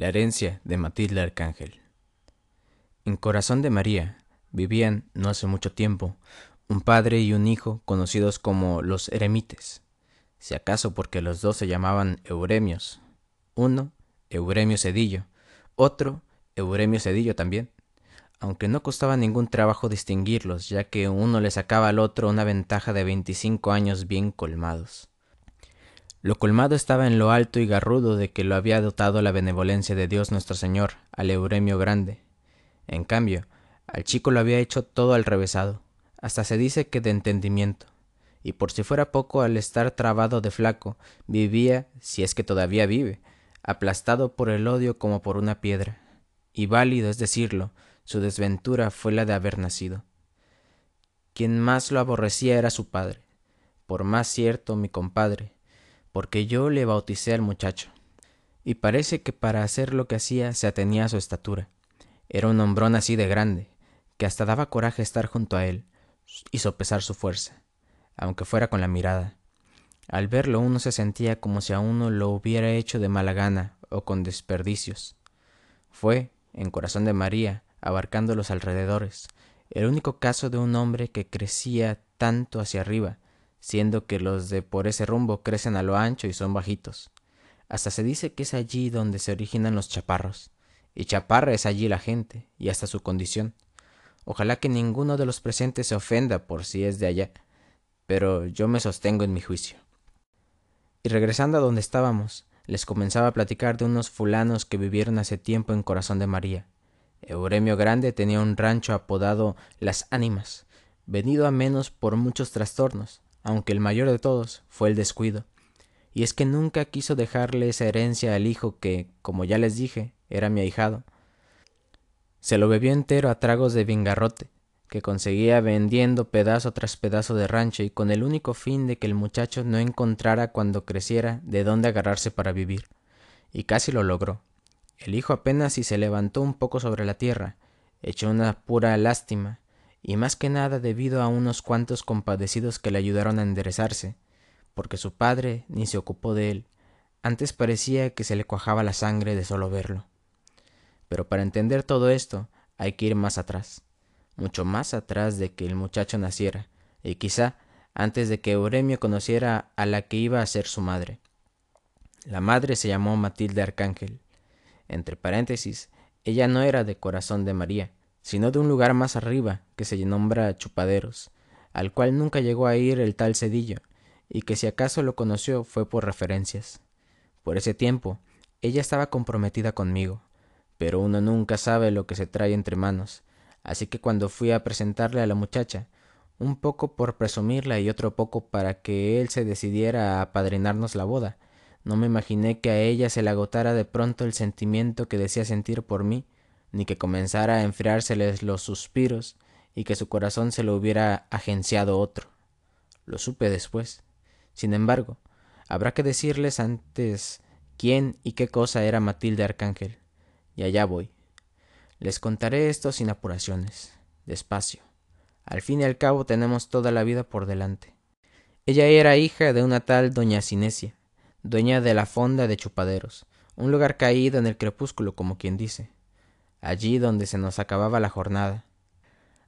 La herencia de Matilde Arcángel. En Corazón de María vivían, no hace mucho tiempo, un padre y un hijo conocidos como los eremites, si acaso porque los dos se llamaban Euremios. Uno, Euremio Cedillo, otro, Euremio Cedillo también, aunque no costaba ningún trabajo distinguirlos, ya que uno le sacaba al otro una ventaja de veinticinco años bien colmados. Lo colmado estaba en lo alto y garrudo de que lo había dotado la benevolencia de Dios nuestro Señor al Euremio grande. En cambio, al chico lo había hecho todo al revésado, hasta se dice que de entendimiento, y por si fuera poco al estar trabado de flaco, vivía, si es que todavía vive, aplastado por el odio como por una piedra, y válido es decirlo, su desventura fue la de haber nacido. Quien más lo aborrecía era su padre, por más cierto mi compadre, porque yo le bauticé al muchacho. Y parece que para hacer lo que hacía se atenía a su estatura. Era un hombrón así de grande, que hasta daba coraje estar junto a él y sopesar su fuerza, aunque fuera con la mirada. Al verlo uno se sentía como si a uno lo hubiera hecho de mala gana o con desperdicios. Fue, en corazón de María, abarcando los alrededores, el único caso de un hombre que crecía tanto hacia arriba, siendo que los de por ese rumbo crecen a lo ancho y son bajitos. Hasta se dice que es allí donde se originan los chaparros, y chaparra es allí la gente, y hasta su condición. Ojalá que ninguno de los presentes se ofenda por si es de allá, pero yo me sostengo en mi juicio. Y regresando a donde estábamos, les comenzaba a platicar de unos fulanos que vivieron hace tiempo en Corazón de María. Euremio Grande tenía un rancho apodado Las Ánimas, venido a menos por muchos trastornos, aunque el mayor de todos fue el descuido. Y es que nunca quiso dejarle esa herencia al hijo que, como ya les dije, era mi ahijado. Se lo bebió entero a tragos de vingarrote, que conseguía vendiendo pedazo tras pedazo de rancho y con el único fin de que el muchacho no encontrara cuando creciera de dónde agarrarse para vivir. Y casi lo logró. El hijo apenas si se levantó un poco sobre la tierra, echó una pura lástima, y más que nada debido a unos cuantos compadecidos que le ayudaron a enderezarse, porque su padre ni se ocupó de él, antes parecía que se le cuajaba la sangre de solo verlo. Pero para entender todo esto hay que ir más atrás, mucho más atrás de que el muchacho naciera, y quizá antes de que Euremio conociera a la que iba a ser su madre. La madre se llamó Matilde Arcángel. Entre paréntesis, ella no era de corazón de María, sino de un lugar más arriba que se nombra Chupaderos, al cual nunca llegó a ir el tal Cedillo, y que si acaso lo conoció fue por referencias. Por ese tiempo, ella estaba comprometida conmigo, pero uno nunca sabe lo que se trae entre manos, así que cuando fui a presentarle a la muchacha, un poco por presumirla y otro poco para que él se decidiera a apadrinarnos la boda, no me imaginé que a ella se le agotara de pronto el sentimiento que decía sentir por mí, ni que comenzara a enfriárseles los suspiros y que su corazón se lo hubiera agenciado otro. Lo supe después. Sin embargo, habrá que decirles antes quién y qué cosa era Matilde Arcángel. Y allá voy. Les contaré esto sin apuraciones, despacio. Al fin y al cabo tenemos toda la vida por delante. Ella era hija de una tal doña Cinesia, dueña de la fonda de Chupaderos, un lugar caído en el crepúsculo como quien dice allí donde se nos acababa la jornada.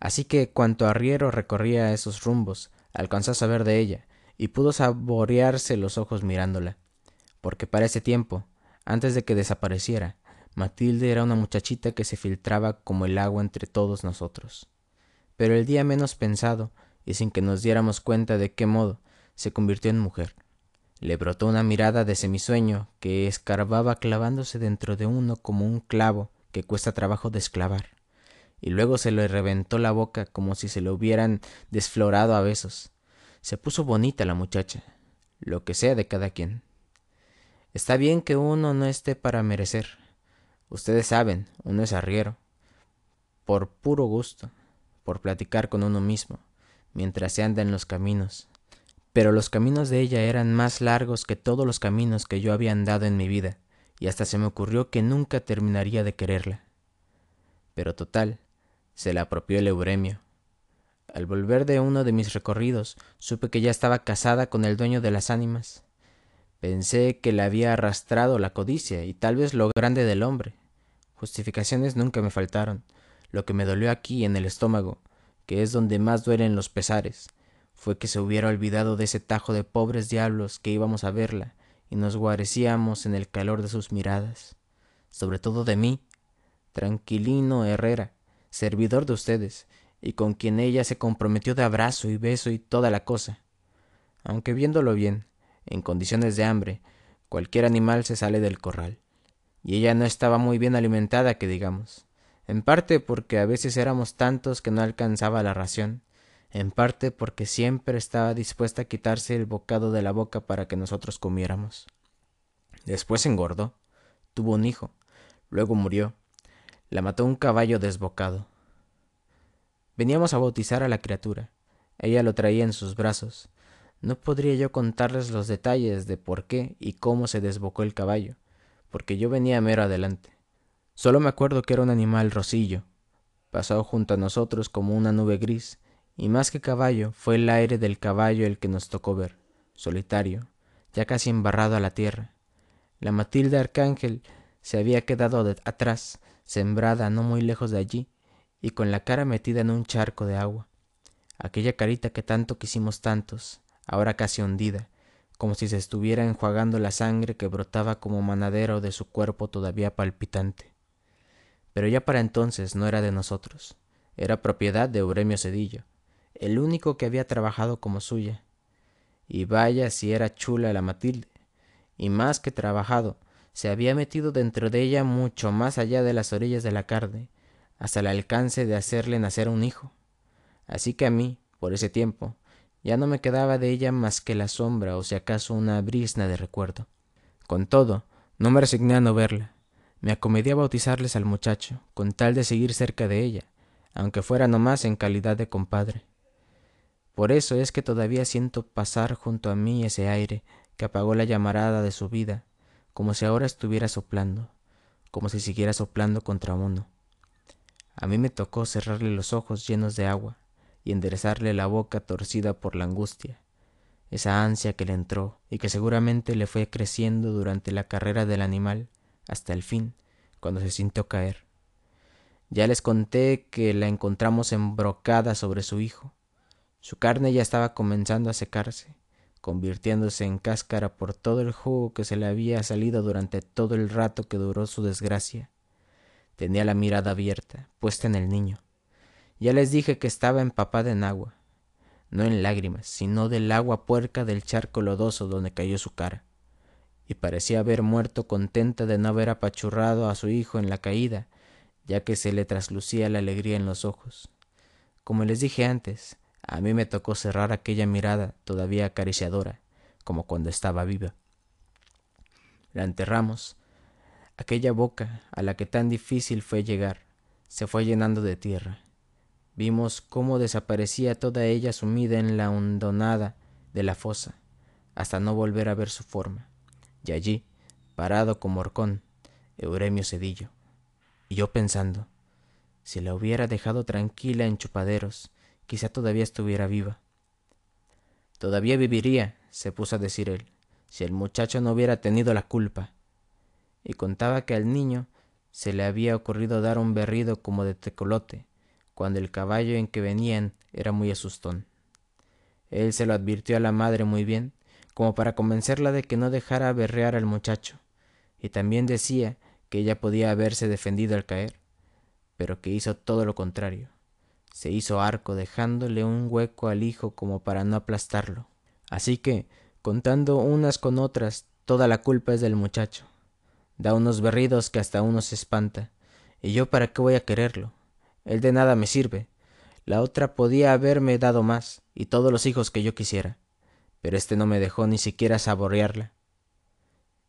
Así que cuanto arriero recorría esos rumbos, alcanzó a saber de ella, y pudo saborearse los ojos mirándola, porque para ese tiempo, antes de que desapareciera, Matilde era una muchachita que se filtraba como el agua entre todos nosotros. Pero el día menos pensado, y sin que nos diéramos cuenta de qué modo, se convirtió en mujer. Le brotó una mirada de semisueño que escarbaba clavándose dentro de uno como un clavo que cuesta trabajo desclavar, y luego se le reventó la boca como si se le hubieran desflorado a besos. Se puso bonita la muchacha, lo que sea de cada quien. Está bien que uno no esté para merecer. Ustedes saben, uno es arriero. Por puro gusto, por platicar con uno mismo, mientras se anda en los caminos. Pero los caminos de ella eran más largos que todos los caminos que yo había andado en mi vida y hasta se me ocurrió que nunca terminaría de quererla. Pero total, se la apropió el Euremio. Al volver de uno de mis recorridos, supe que ya estaba casada con el dueño de las ánimas. Pensé que le había arrastrado la codicia y tal vez lo grande del hombre. Justificaciones nunca me faltaron. Lo que me dolió aquí en el estómago, que es donde más duelen los pesares, fue que se hubiera olvidado de ese tajo de pobres diablos que íbamos a verla y nos guarecíamos en el calor de sus miradas, sobre todo de mí, tranquilino Herrera, servidor de ustedes, y con quien ella se comprometió de abrazo y beso y toda la cosa. Aunque viéndolo bien, en condiciones de hambre, cualquier animal se sale del corral. Y ella no estaba muy bien alimentada, que digamos, en parte porque a veces éramos tantos que no alcanzaba la ración, en parte porque siempre estaba dispuesta a quitarse el bocado de la boca para que nosotros comiéramos. Después engordó, tuvo un hijo, luego murió, la mató un caballo desbocado. Veníamos a bautizar a la criatura. Ella lo traía en sus brazos. No podría yo contarles los detalles de por qué y cómo se desbocó el caballo, porque yo venía mero adelante. Solo me acuerdo que era un animal rosillo. Pasó junto a nosotros como una nube gris, y más que caballo, fue el aire del caballo el que nos tocó ver, solitario, ya casi embarrado a la tierra. La Matilde Arcángel se había quedado atrás, sembrada no muy lejos de allí, y con la cara metida en un charco de agua. Aquella carita que tanto quisimos tantos, ahora casi hundida, como si se estuviera enjuagando la sangre que brotaba como manadero de su cuerpo todavía palpitante. Pero ya para entonces no era de nosotros, era propiedad de Euremio Cedillo, el único que había trabajado como suya. Y vaya si era chula la Matilde, y más que trabajado, se había metido dentro de ella mucho más allá de las orillas de la carne, hasta el alcance de hacerle nacer un hijo. Así que a mí, por ese tiempo, ya no me quedaba de ella más que la sombra o si acaso una brisna de recuerdo. Con todo, no me resigné a no verla. Me acomedí a bautizarles al muchacho, con tal de seguir cerca de ella, aunque fuera nomás en calidad de compadre. Por eso es que todavía siento pasar junto a mí ese aire que apagó la llamarada de su vida, como si ahora estuviera soplando, como si siguiera soplando contra uno. A mí me tocó cerrarle los ojos llenos de agua y enderezarle la boca torcida por la angustia, esa ansia que le entró y que seguramente le fue creciendo durante la carrera del animal hasta el fin, cuando se sintió caer. Ya les conté que la encontramos embrocada sobre su hijo, su carne ya estaba comenzando a secarse, convirtiéndose en cáscara por todo el jugo que se le había salido durante todo el rato que duró su desgracia. Tenía la mirada abierta, puesta en el niño. Ya les dije que estaba empapada en agua, no en lágrimas, sino del agua puerca del charco lodoso donde cayó su cara, y parecía haber muerto contenta de no haber apachurrado a su hijo en la caída, ya que se le traslucía la alegría en los ojos. Como les dije antes, a mí me tocó cerrar aquella mirada todavía acariciadora, como cuando estaba viva. La enterramos. Aquella boca a la que tan difícil fue llegar se fue llenando de tierra. Vimos cómo desaparecía toda ella sumida en la hondonada de la fosa, hasta no volver a ver su forma. Y allí, parado como horcón, Euremio Cedillo. Y yo pensando, si la hubiera dejado tranquila en chupaderos, quizá todavía estuviera viva. Todavía viviría, se puso a decir él, si el muchacho no hubiera tenido la culpa. Y contaba que al niño se le había ocurrido dar un berrido como de tecolote, cuando el caballo en que venían era muy asustón. Él se lo advirtió a la madre muy bien, como para convencerla de que no dejara berrear al muchacho, y también decía que ella podía haberse defendido al caer, pero que hizo todo lo contrario se hizo arco dejándole un hueco al hijo como para no aplastarlo. Así que, contando unas con otras, toda la culpa es del muchacho. Da unos berridos que hasta uno se espanta. ¿Y yo para qué voy a quererlo? Él de nada me sirve. La otra podía haberme dado más, y todos los hijos que yo quisiera. Pero este no me dejó ni siquiera saborearla.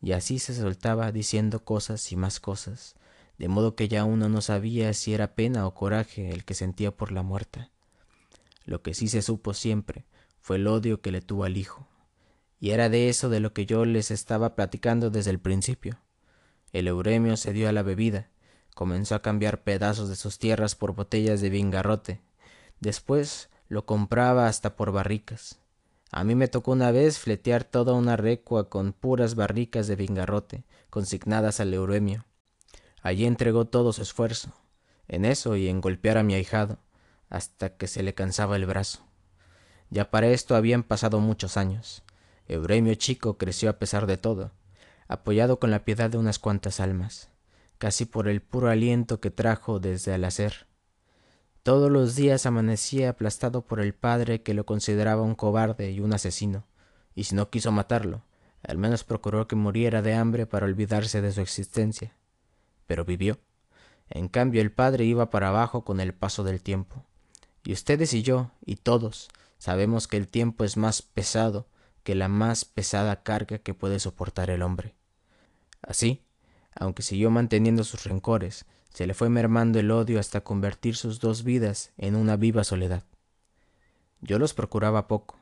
Y así se soltaba diciendo cosas y más cosas, de modo que ya uno no sabía si era pena o coraje el que sentía por la muerta. Lo que sí se supo siempre fue el odio que le tuvo al hijo, y era de eso de lo que yo les estaba platicando desde el principio. El Euremio se dio a la bebida, comenzó a cambiar pedazos de sus tierras por botellas de vingarrote, después lo compraba hasta por barricas. A mí me tocó una vez fletear toda una recua con puras barricas de vingarrote, consignadas al Euremio. Allí entregó todo su esfuerzo, en eso y en golpear a mi ahijado, hasta que se le cansaba el brazo. Ya para esto habían pasado muchos años. Euremio chico creció a pesar de todo, apoyado con la piedad de unas cuantas almas, casi por el puro aliento que trajo desde el hacer. Todos los días amanecía aplastado por el padre que lo consideraba un cobarde y un asesino, y si no quiso matarlo, al menos procuró que muriera de hambre para olvidarse de su existencia. Pero vivió. En cambio el padre iba para abajo con el paso del tiempo. Y ustedes y yo, y todos, sabemos que el tiempo es más pesado que la más pesada carga que puede soportar el hombre. Así, aunque siguió manteniendo sus rencores, se le fue mermando el odio hasta convertir sus dos vidas en una viva soledad. Yo los procuraba poco.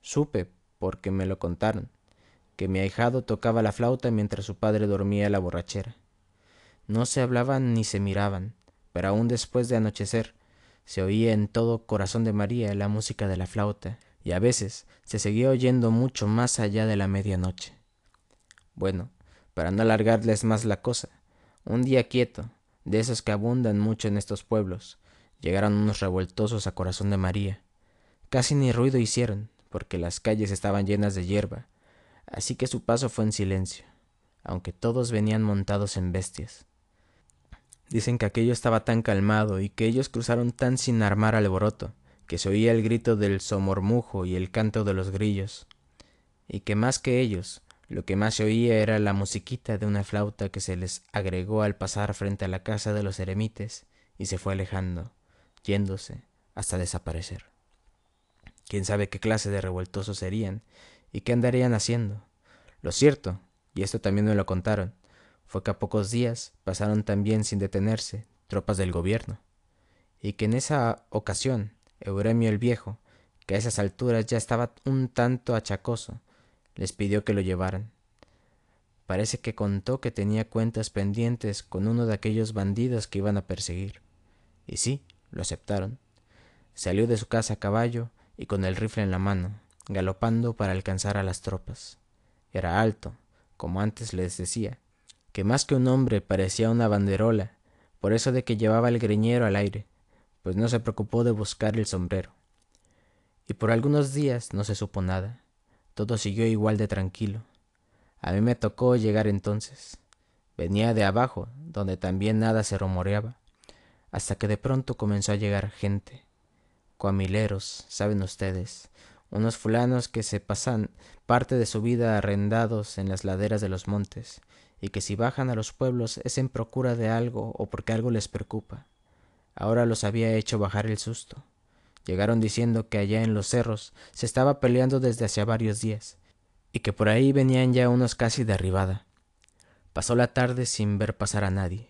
Supe, porque me lo contaron, que mi ahijado tocaba la flauta mientras su padre dormía la borrachera. No se hablaban ni se miraban, pero aún después de anochecer se oía en todo corazón de María la música de la flauta, y a veces se seguía oyendo mucho más allá de la medianoche. Bueno, para no alargarles más la cosa, un día quieto, de esos que abundan mucho en estos pueblos, llegaron unos revoltosos a corazón de María. Casi ni ruido hicieron, porque las calles estaban llenas de hierba, así que su paso fue en silencio, aunque todos venían montados en bestias. Dicen que aquello estaba tan calmado y que ellos cruzaron tan sin armar alboroto, que se oía el grito del somormujo y el canto de los grillos, y que más que ellos, lo que más se oía era la musiquita de una flauta que se les agregó al pasar frente a la casa de los eremites y se fue alejando, yéndose hasta desaparecer. Quién sabe qué clase de revoltosos serían y qué andarían haciendo. Lo cierto, y esto también me lo contaron, fue que a pocos días pasaron también sin detenerse tropas del gobierno, y que en esa ocasión Euremio el Viejo, que a esas alturas ya estaba un tanto achacoso, les pidió que lo llevaran. Parece que contó que tenía cuentas pendientes con uno de aquellos bandidos que iban a perseguir. Y sí, lo aceptaron. Salió de su casa a caballo y con el rifle en la mano, galopando para alcanzar a las tropas. Era alto, como antes les decía, que más que un hombre parecía una banderola, por eso de que llevaba el greñero al aire, pues no se preocupó de buscar el sombrero. Y por algunos días no se supo nada. Todo siguió igual de tranquilo. A mí me tocó llegar entonces. Venía de abajo, donde también nada se rumoreaba, hasta que de pronto comenzó a llegar gente. Coamileros, saben ustedes, unos fulanos que se pasan parte de su vida arrendados en las laderas de los montes, y que si bajan a los pueblos es en procura de algo o porque algo les preocupa. Ahora los había hecho bajar el susto. Llegaron diciendo que allá en los cerros se estaba peleando desde hacía varios días, y que por ahí venían ya unos casi de arribada. Pasó la tarde sin ver pasar a nadie.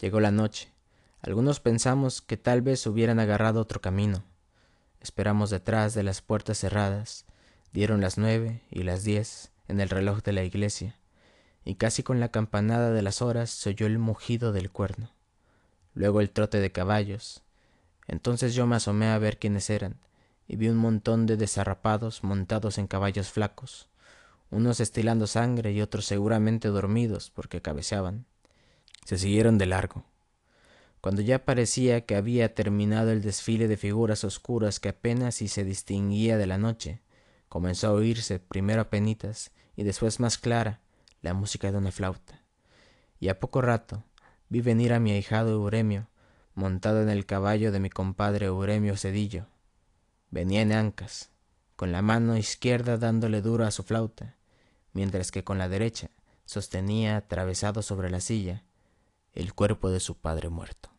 Llegó la noche. Algunos pensamos que tal vez hubieran agarrado otro camino. Esperamos detrás de las puertas cerradas. Dieron las nueve y las diez en el reloj de la iglesia, y casi con la campanada de las horas se oyó el mugido del cuerno. Luego el trote de caballos, entonces yo me asomé a ver quiénes eran, y vi un montón de desarrapados montados en caballos flacos, unos estilando sangre y otros seguramente dormidos porque cabeceaban. Se siguieron de largo. Cuando ya parecía que había terminado el desfile de figuras oscuras que apenas si se distinguía de la noche, comenzó a oírse primero a penitas y después más clara la música de una flauta. Y a poco rato vi venir a mi ahijado Euremio montado en el caballo de mi compadre Euremio Cedillo. Venía en ancas, con la mano izquierda dándole duro a su flauta, mientras que con la derecha sostenía atravesado sobre la silla el cuerpo de su padre muerto.